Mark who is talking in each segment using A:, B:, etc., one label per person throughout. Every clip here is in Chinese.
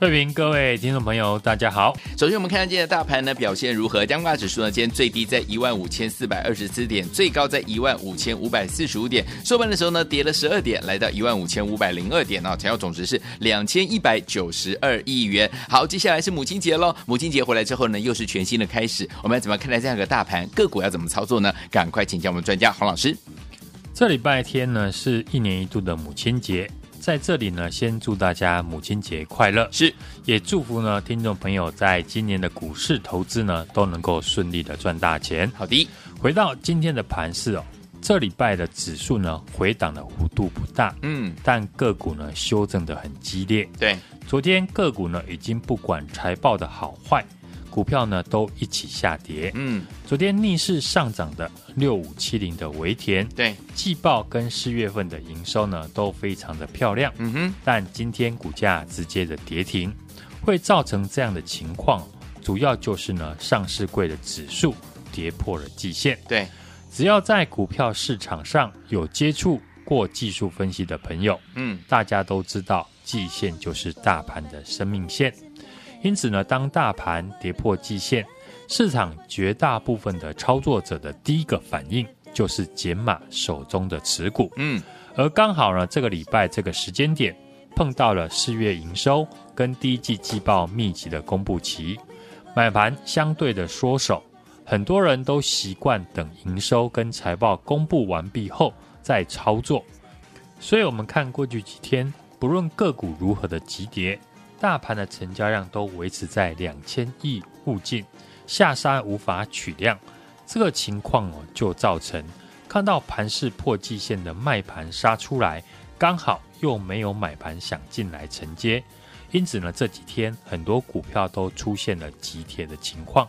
A: 慧平，各位听众朋友，大家好。
B: 首先，我们看看今天的大盘呢表现如何？加权指数呢，今天最低在一万五千四百二十四点，最高在一万五千五百四十五点。收盘的时候呢，跌了十二点，来到一万五千五百零二点啊，成交总值是两千一百九十二亿元。好，接下来是母亲节喽。母亲节回来之后呢，又是全新的开始。我们要怎么看待这样一个大盘？个股要怎么操作呢？赶快请教我们专家黄老师。
A: 这礼拜天呢，是一年一度的母亲节。在这里呢，先祝大家母亲节快乐，
B: 是，
A: 也祝福呢听众朋友在今年的股市投资呢都能够顺利的赚大钱。
B: 好的，
A: 回到今天的盘市哦，这礼拜的指数呢回档的幅度不大，
B: 嗯，
A: 但个股呢修正的很激烈。
B: 对，
A: 昨天个股呢已经不管财报的好坏。股票呢都一起下跌。
B: 嗯，
A: 昨天逆势上涨的六五七零的维田，
B: 对，
A: 季报跟四月份的营收呢都非常的漂亮。
B: 嗯哼，
A: 但今天股价直接的跌停，会造成这样的情况，主要就是呢上市柜的指数跌破了季线。
B: 对，
A: 只要在股票市场上有接触过技术分析的朋友，
B: 嗯，
A: 大家都知道季线就是大盘的生命线。因此呢，当大盘跌破季线，市场绝大部分的操作者的第一个反应就是减码手中的持股。
B: 嗯，
A: 而刚好呢，这个礼拜这个时间点碰到了四月营收跟第一季季报密集的公布期，买盘相对的缩手，很多人都习惯等营收跟财报公布完毕后再操作。所以，我们看过去几天，不论个股如何的急跌。大盘的成交量都维持在两千亿附近，下杀无法取量，这个情况哦，就造成看到盘势破季线的卖盘杀出来，刚好又没有买盘想进来承接，因此呢，这几天很多股票都出现了急跌的情况。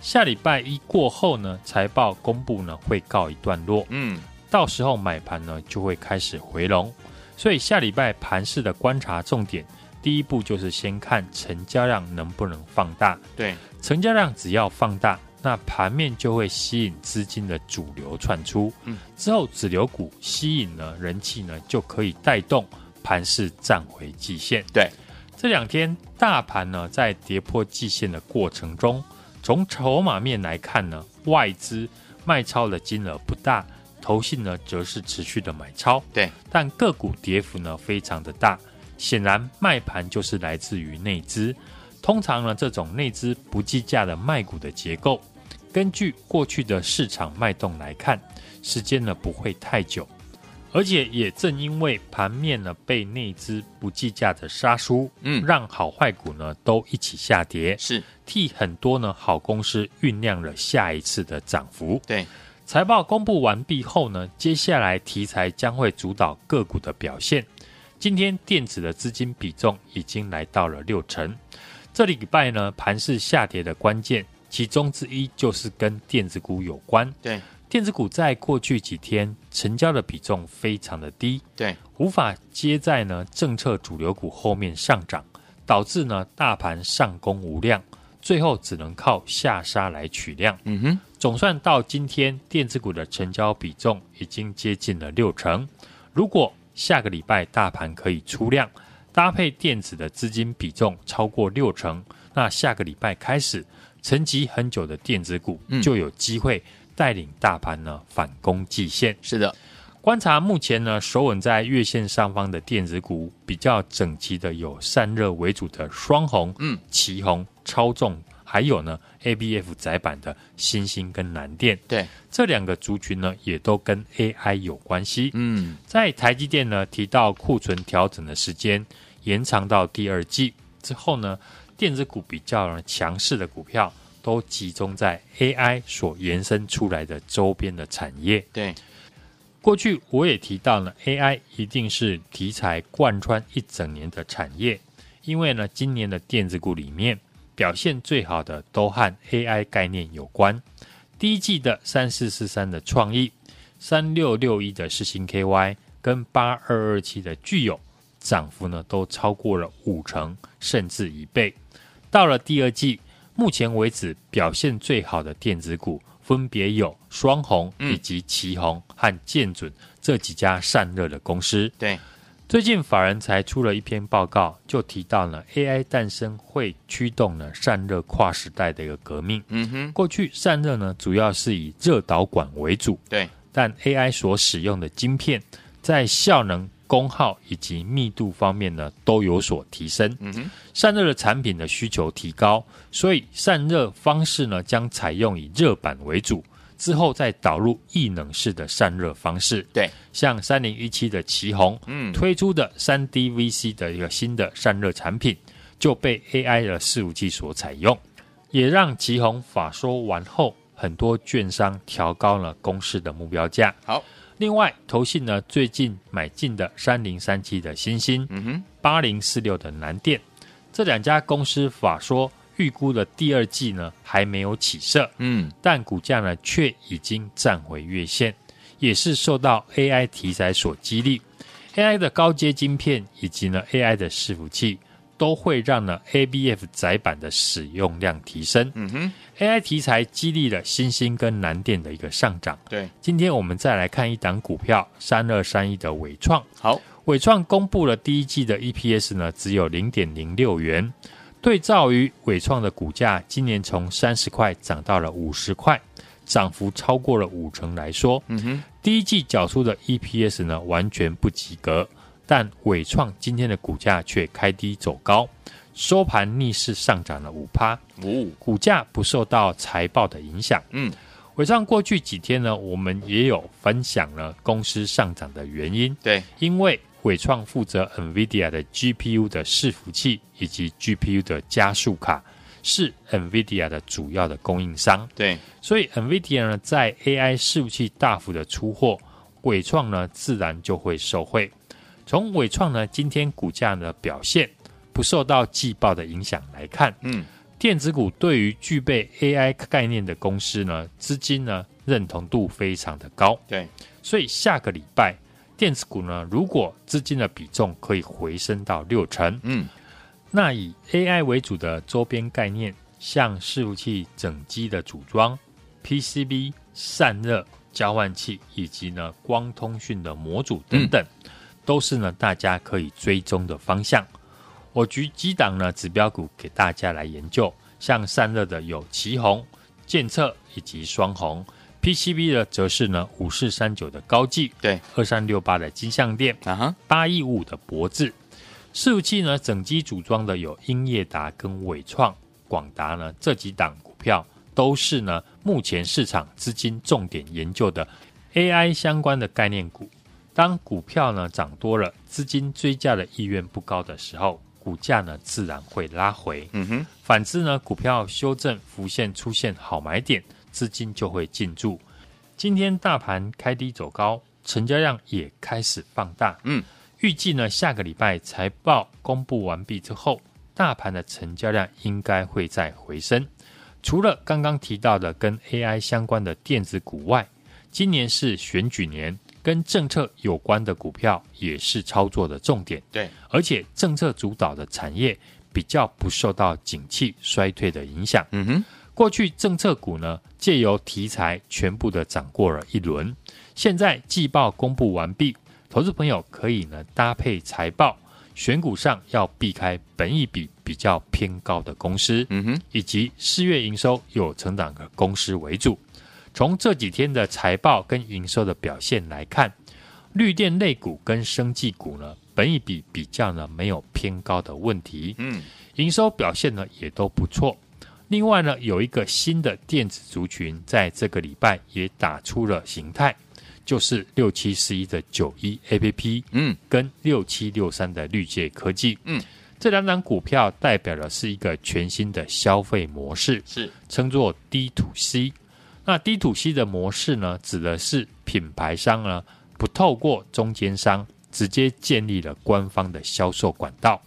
A: 下礼拜一过后呢，财报公布呢会告一段落，
B: 嗯，
A: 到时候买盘呢就会开始回笼，所以下礼拜盘市的观察重点。第一步就是先看成交量能不能放大，
B: 对，
A: 成交量只要放大，那盘面就会吸引资金的主流窜出，
B: 嗯，
A: 之后主流股吸引了人气呢，就可以带动盘势站回季线。
B: 对，
A: 这两天大盘呢在跌破季线的过程中，从筹码面来看呢，外资卖超的金额不大，投信呢则是持续的买超，
B: 对，
A: 但个股跌幅呢非常的大。显然，卖盘就是来自于内资。通常呢，这种内资不计价的卖股的结构，根据过去的市场脉动来看，时间呢不会太久。而且也正因为盘面呢被内资不计价的杀出，
B: 嗯，
A: 让好坏股呢都一起下跌，
B: 是
A: 替很多呢好公司酝酿了下一次的涨幅。
B: 对，
A: 财报公布完毕后呢，接下来题材将会主导个股的表现。今天电子的资金比重已经来到了六成。这礼拜呢，盘市下跌的关键，其中之一就是跟电子股有关。
B: 对，
A: 电子股在过去几天成交的比重非常的低，
B: 对，
A: 无法接在呢政策主流股后面上涨，导致呢大盘上攻无量，最后只能靠下杀来取量。
B: 嗯哼，
A: 总算到今天，电子股的成交比重已经接近了六成。如果下个礼拜大盘可以出量，搭配电子的资金比重超过六成，那下个礼拜开始，沉寂很久的电子股就有机会带领大盘呢反攻季线。
B: 是的，
A: 观察目前呢守稳在月线上方的电子股，比较整齐的有散热为主的双红、
B: 嗯，
A: 奇红、超重。还有呢，ABF 窄板的新兴跟南电，
B: 对。
A: 这两个族群呢，也都跟 AI 有关系。
B: 嗯，
A: 在台积电呢提到库存调整的时间延长到第二季。之后呢，电子股比较强势的股票，都集中在 AI 所延伸出来的周边的产业。
B: 对，
A: 过去我也提到呢 AI 一定是题材贯穿一整年的产业，因为呢，今年的电子股里面表现最好的都和 AI 概念有关。第一季的三四四三的创意，三六六一的世芯 KY，跟八二二七的具有，涨幅呢都超过了五成，甚至一倍。到了第二季，目前为止表现最好的电子股，分别有双红以及奇鋐和建准这几家散热的公司。
B: 对。
A: 最近法人才出了一篇报告，就提到呢 AI 诞生会驱动呢散热跨时代的一个革命。
B: 嗯哼，
A: 过去散热呢主要是以热导管为主，
B: 对，
A: 但 AI 所使用的晶片在效能、功耗以及密度方面呢都有所提升。
B: 嗯哼，
A: 散热的产品的需求提高，所以散热方式呢将采用以热板为主。之后再导入异能式的散热方式，
B: 对，
A: 像三零一七的奇鋐，嗯，推出的三 DVC 的一个新的散热产品，就被 AI 的伺服器所采用，也让奇鋐法说完后，很多券商调高了公司的目标价。
B: 好，
A: 另外投信呢最近买进的三零三七的新星，嗯哼，八零四六的南电，这两家公司法说。预估的第二季呢还没有起色，嗯，但股价呢却已经站回月线，也是受到 AI 题材所激励，AI 的高阶晶片以及呢 AI 的伺服器都会让呢 ABF 载板的使用量提升，嗯哼，AI 题材激励了新兴跟南电的一个上涨，
B: 对，
A: 今天我们再来看一档股票三二三一的伟创，
B: 好，
A: 伟创公布了第一季的 EPS 呢只有零点零六元。对照于伟创的股价，今年从三十块涨到了五十块，涨幅超过了五成来说，嗯哼，第一季缴出的 EPS 呢完全不及格。但伟创今天的股价却开低走高，收盘逆势上涨了五趴，五股价不受到财报的影响。嗯，纬创过去几天呢，我们也有分享了公司上涨的原因。
B: 对，
A: 因为。伟创负责 NVIDIA 的 GPU 的伺服器以及 GPU 的加速卡，是 NVIDIA 的主要的供应商。
B: 对，
A: 所以 NVIDIA 呢在 AI 伺服器大幅的出货，伟创呢自然就会受惠。从伟创呢今天股价的表现，不受到季报的影响来看，嗯，电子股对于具备 AI 概念的公司呢，资金呢认同度非常的高。
B: 对，
A: 所以下个礼拜。电子股呢，如果资金的比重可以回升到六成，嗯，那以 AI 为主的周边概念，像伺服器整机的组装、PCB 散热、交换器以及呢光通讯的模组等等，嗯、都是呢大家可以追踪的方向。我举几档呢指标股给大家来研究，像散热的有奇鋐、健策以及双鸿。PCB 的则是呢五四三九的高技，
B: 对
A: 二三六八的金像电，啊哈八一五的博智，伺服器呢整机组装的有英业达跟伟创、广达呢这几档股票都是呢目前市场资金重点研究的 AI 相关的概念股。当股票呢涨多了，资金追价的意愿不高的时候，股价呢自然会拉回。嗯哼，反之呢股票修正浮现出现好买点。资金就会进驻。今天大盘开低走高，成交量也开始放大。嗯，预计呢下个礼拜财报公布完毕之后，大盘的成交量应该会再回升。除了刚刚提到的跟 AI 相关的电子股外，今年是选举年，跟政策有关的股票也是操作的重点。
B: 对，
A: 而且政策主导的产业比较不受到景气衰退的影响。嗯哼。过去政策股呢，借由题材全部的涨过了一轮。现在季报公布完毕，投资朋友可以呢搭配财报选股上要避开本益比比较偏高的公司，嗯哼，以及四月营收有成长的公司为主。从这几天的财报跟营收的表现来看，绿电类股跟生技股呢，本一比比较呢没有偏高的问题，嗯，营收表现呢也都不错。另外呢，有一个新的电子族群，在这个礼拜也打出了形态，就是六七四一的九一 APP，嗯，跟六七六三的绿界科技，嗯，这两档股票代表的是一个全新的消费模式，
B: 是。
A: 称作 D to C。那 D to C 的模式呢，指的是品牌商呢不透过中间商，直接建立了官方的销售管道，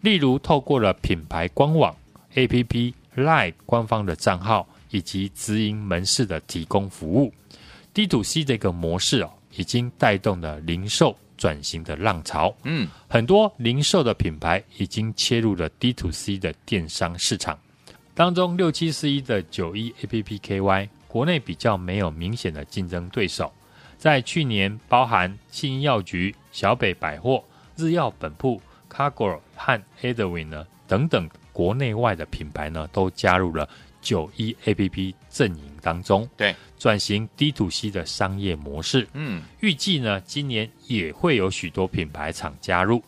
A: 例如透过了品牌官网、APP、LINE 官方的账号以及直营门市的提供服务。D to C 的一个模式哦，已经带动了零售转型的浪潮。嗯，很多零售的品牌已经切入了 D to C 的电商市场。当中六七四一的九一 APPKY，国内比较没有明显的竞争对手。在去年，包含信义药局、小北百货、日药本铺、Cargo 和 Edwin 呢等等国内外的品牌呢，都加入了九一 APP 阵营当中。
B: 对，
A: 转型 D to C 的商业模式。嗯，预计呢，今年也会有许多品牌厂加入。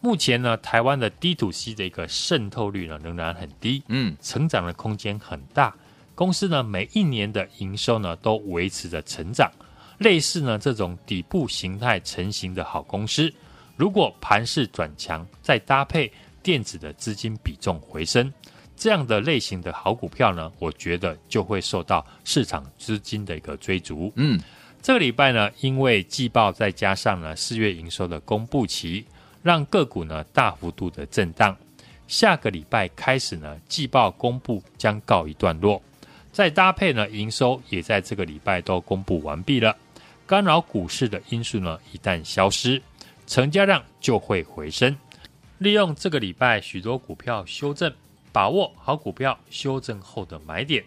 A: 目前呢，台湾的 D to C 的一个渗透率呢，仍然很低，嗯，成长的空间很大。公司呢，每一年的营收呢，都维持着成长。类似呢，这种底部形态成型的好公司，如果盘势转强，再搭配电子的资金比重回升，这样的类型的好股票呢，我觉得就会受到市场资金的一个追逐。嗯，这个礼拜呢，因为季报再加上呢四月营收的公布期。让个股呢大幅度的震荡，下个礼拜开始呢，季报公布将告一段落，再搭配呢营收也在这个礼拜都公布完毕了，干扰股市的因素呢一旦消失，成交量就会回升。利用这个礼拜许多股票修正，把握好股票修正后的买点。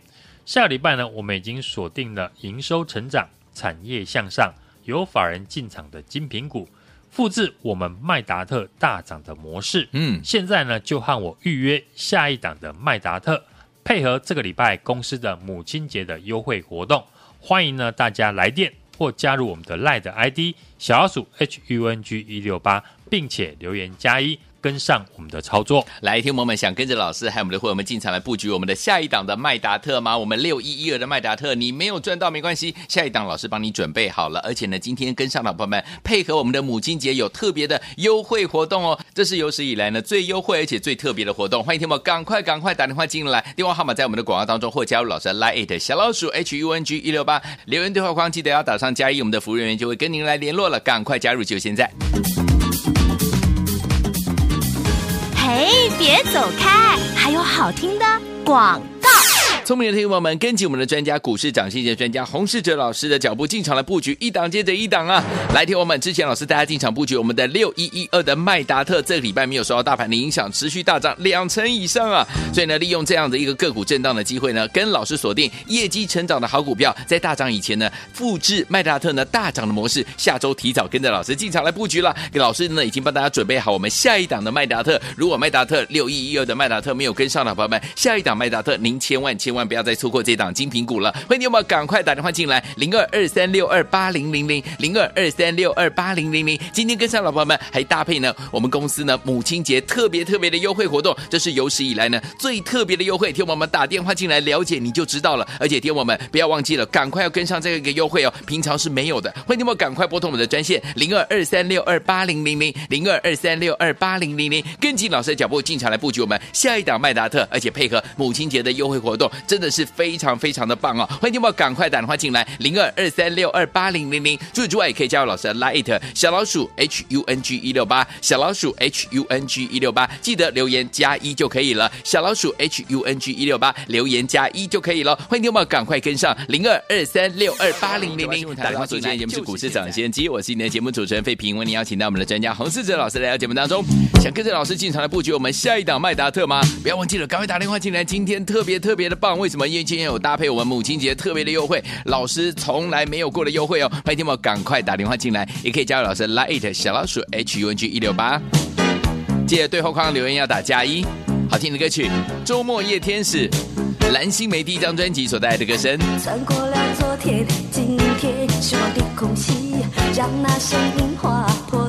A: 下礼拜呢，我们已经锁定了营收成长、产业向上、有法人进场的精品股。复制我们麦达特大涨的模式，嗯，现在呢就和我预约下一档的麦达特，配合这个礼拜公司的母亲节的优惠活动，欢迎呢大家来电或加入我们的 LINE 的 ID 小老鼠 HUNG 一六八，并且留言加一。跟上我们的操作，
B: 来，听友们想跟着老师还有我们的会员们进场来布局我们的下一档的麦达特吗？我们六一一二的麦达特，你没有赚到没关系，下一档老师帮你准备好了，而且呢，今天跟上的朋友们配合我们的母亲节有特别的优惠活动哦，这是有史以来呢最优惠而且最特别的活动，欢迎听友们赶快赶快打电话进来，电话号码在我们的广告当中或加入老师的 Line 小老鼠 H U N G 一六八。留言对话框记得要打上加一，我们的服务人员就会跟您来联络了，赶快加入就现在。
C: 嘿，别走开，还有好听的广
B: 告。聪明的听众朋友们，跟紧我们的专家股市涨先机专家洪世哲老师的脚步进场来布局，一档接着一档啊！来听我们之前老师带大家进场布局我们的六一一二的麦达特，这个礼拜没有受到大盘的影响，持续大涨两成以上啊！所以呢，利用这样的一个个股震荡的机会呢，跟老师锁定业绩成长的好股票，在大涨以前呢，复制麦达特呢大涨的模式，下周提早跟着老师进场来布局了。给老师呢已经帮大家准备好我们下一档的麦达特，如果麦达特六一一二的麦达特没有跟上的朋友们，下一档麦达特您千万千万万。千万不要再错过这档精品股了！欢迎你们赶快打电话进来，零二二三六二八零零零零二二三六二八零零零。今天跟上老朋友们还搭配呢，我们公司呢母亲节特别特别的优惠活动，这是有史以来呢最特别的优惠。听我们打电话进来了解你就知道了。而且听我们不要忘记了，赶快要跟上这个一个优惠哦，平常是没有的。欢迎你们赶快拨通我们的专线零二二三六二八零零零零二二三六二八零零零，跟紧老师的脚步进场来布局我们下一档麦达特，而且配合母亲节的优惠活动。真的是非常非常的棒哦！欢迎听友赶快打电话进来，零二二三六二八零零零。除此之外，也可以加入老师的 Lite 小老鼠 H U N G 一六八，小老鼠 H U N G 一六八，记得留言加一就可以了。小老鼠 H U N G 一六八，留言加一就可以了。欢迎听友赶快跟上，零二二三六二八零零零。打电话进来，节目是股市涨先机，我是你的节目主持人费平，为你邀请到我们的专家洪世哲老师来到节目当中。想跟着老师进场来布局我们下一档麦达特吗？不要忘记了，赶快打电话进来。今天特别特别的棒，为什么？因为今天有搭配我们母亲节特别的优惠，老师从来没有过的优惠哦！欢迎听友赶快打电话进来，也可以加入老师 Lite 小老鼠 H U N G 一六八，记得对话框留言要打加一。好听的歌曲《周末夜天使》，蓝心湄第一张专辑所带来的歌声。穿过了昨天，今天希望的空气，让那声音划破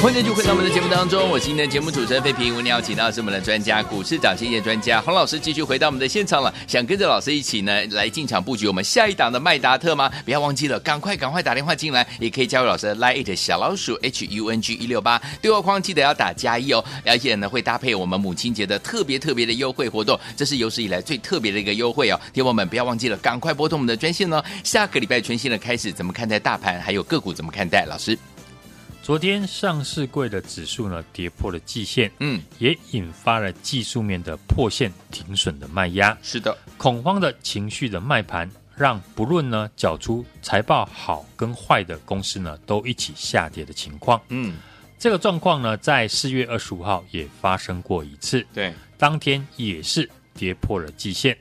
B: 欢迎
D: 回到
B: 我们的节目当中，我是今天的节目主持人费平，我们邀请到是我们的专家，股市涨跌线专家洪老师，继续回到我们的现场了。想跟着老师一起呢来进场布局我们下一档的麦达特吗？不要忘记了，赶快赶快打电话进来，也可以加入老师的 Line 小老鼠 H U N G 一六八对话框，记得要打加一哦。而且呢会搭配我们母亲节的特别特别的优惠活动，这是有史以来最特别的一个优惠哦。听友们不要忘记了，赶快拨通我们的专线哦。下个礼拜全新的开始，怎么看待大盘还有个股怎么看待？老师。
A: 昨天上市柜的指数呢跌破了季线，嗯，也引发了技术面的破线停损的卖压。
B: 是的，
A: 恐慌的情绪的卖盘，让不论呢缴出财报好跟坏的公司呢，都一起下跌的情况。嗯，这个状况呢，在四月二十五号也发生过一次。
B: 对，
A: 当天也是跌破了季线，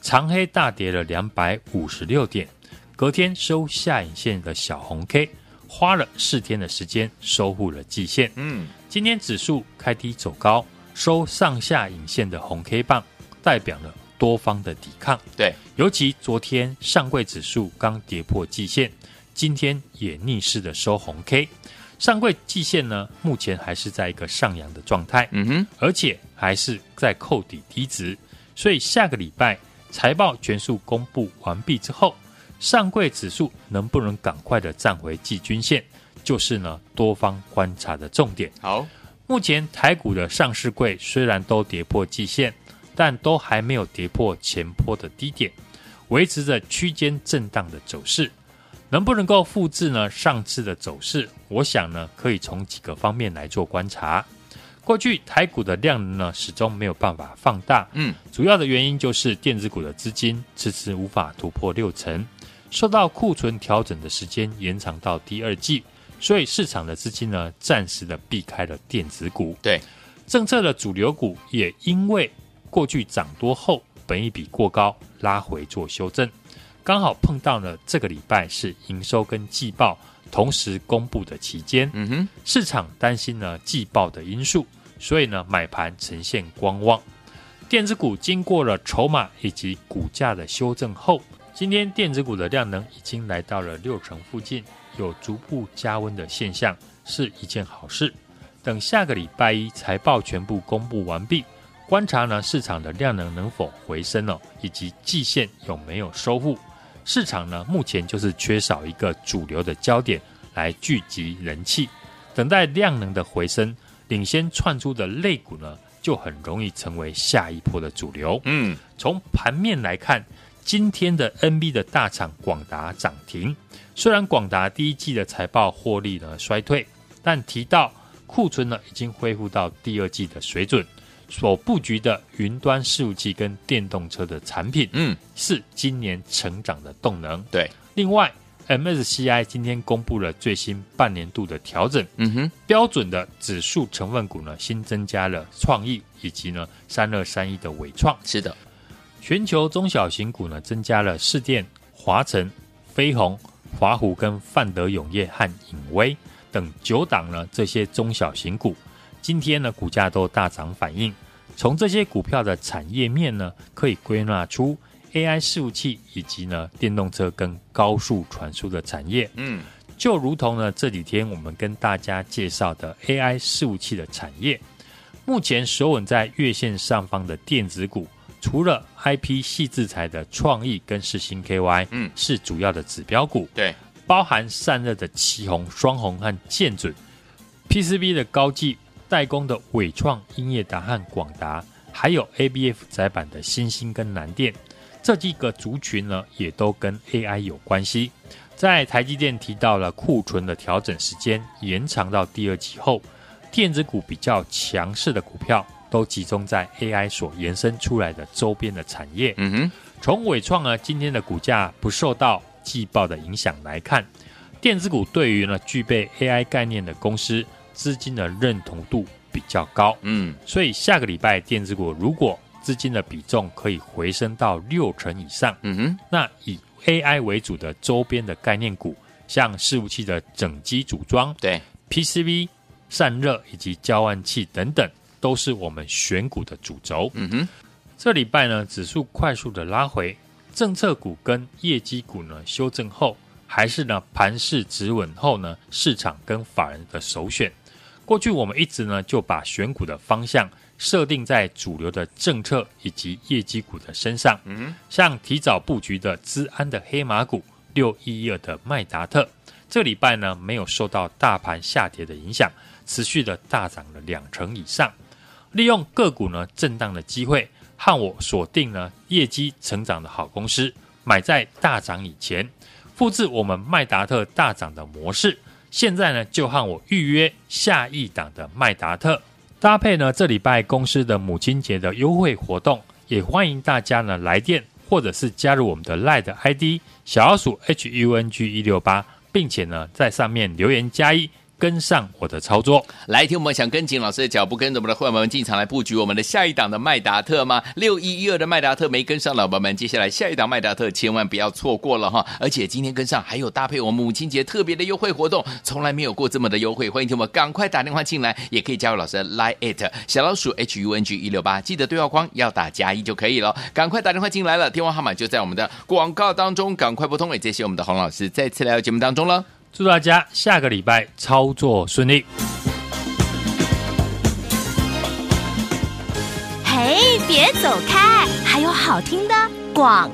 A: 长黑大跌了两百五十六点，隔天收下影线的小红 K。花了四天的时间收复了季线。嗯，今天指数开低走高，收上下影线的红 K 棒，代表了多方的抵抗。
B: 对，
A: 尤其昨天上柜指数刚跌破季线，今天也逆势的收红 K。上柜季线呢，目前还是在一个上扬的状态。嗯哼，而且还是在扣底低值，所以下个礼拜财报全数公布完毕之后。上柜指数能不能赶快的站回季均线，就是呢多方观察的重点。
B: 好，
A: 目前台股的上市柜虽然都跌破季线，但都还没有跌破前坡的低点，维持着区间震荡的走势。能不能够复制呢上次的走势？我想呢可以从几个方面来做观察。过去台股的量能呢始终没有办法放大，嗯，主要的原因就是电子股的资金迟迟无法突破六成。受到库存调整的时间延长到第二季，所以市场的资金呢，暂时的避开了电子股。
B: 对，
A: 政策的主流股也因为过去涨多后，本一比过高，拉回做修正。刚好碰到了这个礼拜是营收跟季报同时公布的期间，
B: 嗯哼，
A: 市场担心呢季报的因素，所以呢买盘呈现观望。电子股经过了筹码以及股价的修正后，今天电子股的量能已经来到了六成附近，有逐步加温的现象，是一件好事。等下个礼拜一财报全部公布完毕，观察呢市场的量能能否回升哦，以及季线有没有收复。市场呢，目前就是缺少一个主流的焦点来聚集人气，等待量能的回升，领先窜出的类股呢，就很容易成为下一波的主流。
B: 嗯，
A: 从盘面来看，今天的 NB 的大厂广达涨停，虽然广达第一季的财报获利呢衰退，但提到库存呢已经恢复到第二季的水准。所布局的云端服务器跟电动车的产品，嗯，是今年成长的动能。
B: 对，
A: 另外，MSCI 今天公布了最新半年度的调整，
B: 嗯哼，
A: 标准的指数成分股呢，新增加了创意以及呢三二三一的伟创。
B: 是的，
A: 全球中小型股呢，增加了市电、华晨、飞鸿、华湖跟范德永业和影威等九档呢这些中小型股。今天呢，股价都大涨，反映从这些股票的产业面呢，可以归纳出 AI 伺服器以及呢电动车跟高速传输的产业。
B: 嗯，
A: 就如同呢这几天我们跟大家介绍的 AI 伺服器的产业，目前守稳在月线上方的电子股，除了 IP 系制裁的创意跟世星 KY，嗯，是主要的指标股。
B: 对，
A: 包含散热的奇鋐、双红和建准，PCB 的高技。代工的纬创、英业达和广达，还有 ABF 载板的新兴跟南电，这几个族群呢，也都跟 AI 有关系。在台积电提到了库存的调整时间延长到第二季后，电子股比较强势的股票都集中在 AI 所延伸出来的周边的产业。
B: 嗯哼，
A: 从伟创呢今天的股价不受到季报的影响来看，电子股对于呢具备 AI 概念的公司。资金的认同度比较高，
B: 嗯，
A: 所以下个礼拜电子股如果资金的比重可以回升到六成以上，
B: 嗯哼，
A: 那以 AI 为主的周边的概念股，像伺服器的整机组装，
B: 对
A: ，PCB 散热以及交换器等等，都是我们选股的主轴。
B: 嗯哼，
A: 这礼拜呢，指数快速的拉回，政策股跟业绩股呢修正后，还是呢盘势止稳后呢，市场跟法人的首选。过去我们一直呢就把选股的方向设定在主流的政策以及业绩股的身上，嗯，像提早布局的资安的黑马股六一一二的麦达特，这个礼拜呢没有受到大盘下跌的影响，持续的大涨了两成以上。利用个股呢震荡的机会，和我锁定呢业绩成长的好公司，买在大涨以前，复制我们麦达特大涨的模式。现在呢，就和我预约下一档的麦达特，搭配呢这礼拜公司的母亲节的优惠活动，也欢迎大家呢来电或者是加入我们的 LINE ID 小老鼠 HUNG 一六八，并且呢在上面留言加一。跟上我的操作，
B: 来听我们想跟紧老师的脚步，跟着我们的会员们进场来布局我们的下一档的麦达特吗？六一一二的麦达特没跟上，老板们，接下来下一档麦达特千万不要错过了哈！而且今天跟上还有搭配我们母亲节特别的优惠活动，从来没有过这么的优惠，欢迎听我们赶快打电话进来，也可以加入老师的 Line at 小老鼠 H U N G 一六八，记得对话框要打加一就可以了，赶快打电话进来了，电话号码就在我们的广告当中，赶快拨通，也谢谢我们的洪老师再次来到节目当中了。
A: 祝大家下个礼拜操作顺利。
C: 嘿，别走开，还有好听的广。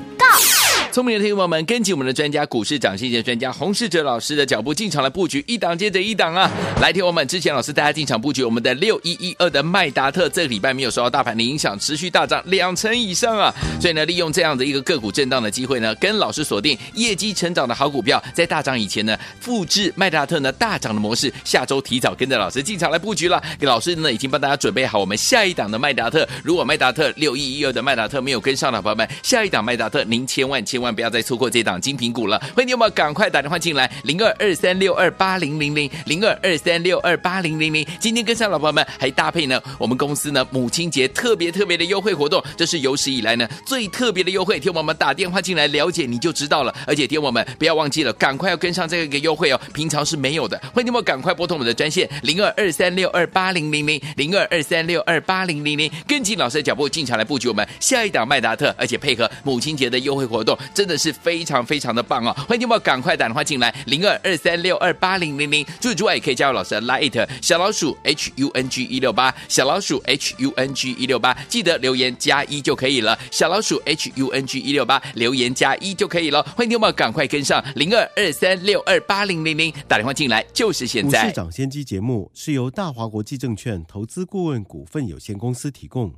B: 聪明的听众们，跟紧我们的专家股市涨先机专家洪世哲老师的脚步进场来布局，一档接着一档啊！来听我们之前老师带大家进场布局我们的六一一二的麦达特，这个礼拜没有受到大盘的影响，持续大涨两成以上啊！所以呢，利用这样的一个个股震荡的机会呢，跟老师锁定业绩成长的好股票，在大涨以前呢，复制麦达特呢大涨的模式，下周提早跟着老师进场来布局了。给老师呢已经帮大家准备好我们下一档的麦达特，如果麦达特六一一二的麦达特没有跟上的朋友们，下一档麦达特您千万千万。不要再错过这档精品股了。欢迎你们赶快打电话进来，零二二三六二八零零零零二二三六二八零零零。今天跟上老朋友们还搭配呢，我们公司呢母亲节特别特别的优惠活动，这是有史以来呢最特别的优惠。听我们打电话进来了解你就知道了。而且听我们不要忘记了，赶快要跟上这个优惠哦，平常是没有的。欢迎你们赶快拨通我们的专线零二二三六二八零零零零二二三六二八零零零，跟紧老师的脚步进场来布局我们下一档麦达特，而且配合母亲节的优惠活动，真的是非常非常的棒哦！欢迎你们赶快打电话进来零二二三六二八零零零，除此之外也可以加入老师的 Line 小老鼠 H U N G 一六八小老鼠 H U N G 一六八，记得留言加一就可以了。小老鼠 H U N G 一六八留言加一就可以了。欢迎你们赶快跟上零二二三六二八零零零，打电话进来就是现在。
D: 市涨先机节目是由大华国际证券投资顾问股份有限公司提供。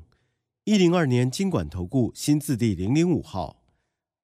D: 一零二年金管投顾新字第零零五号。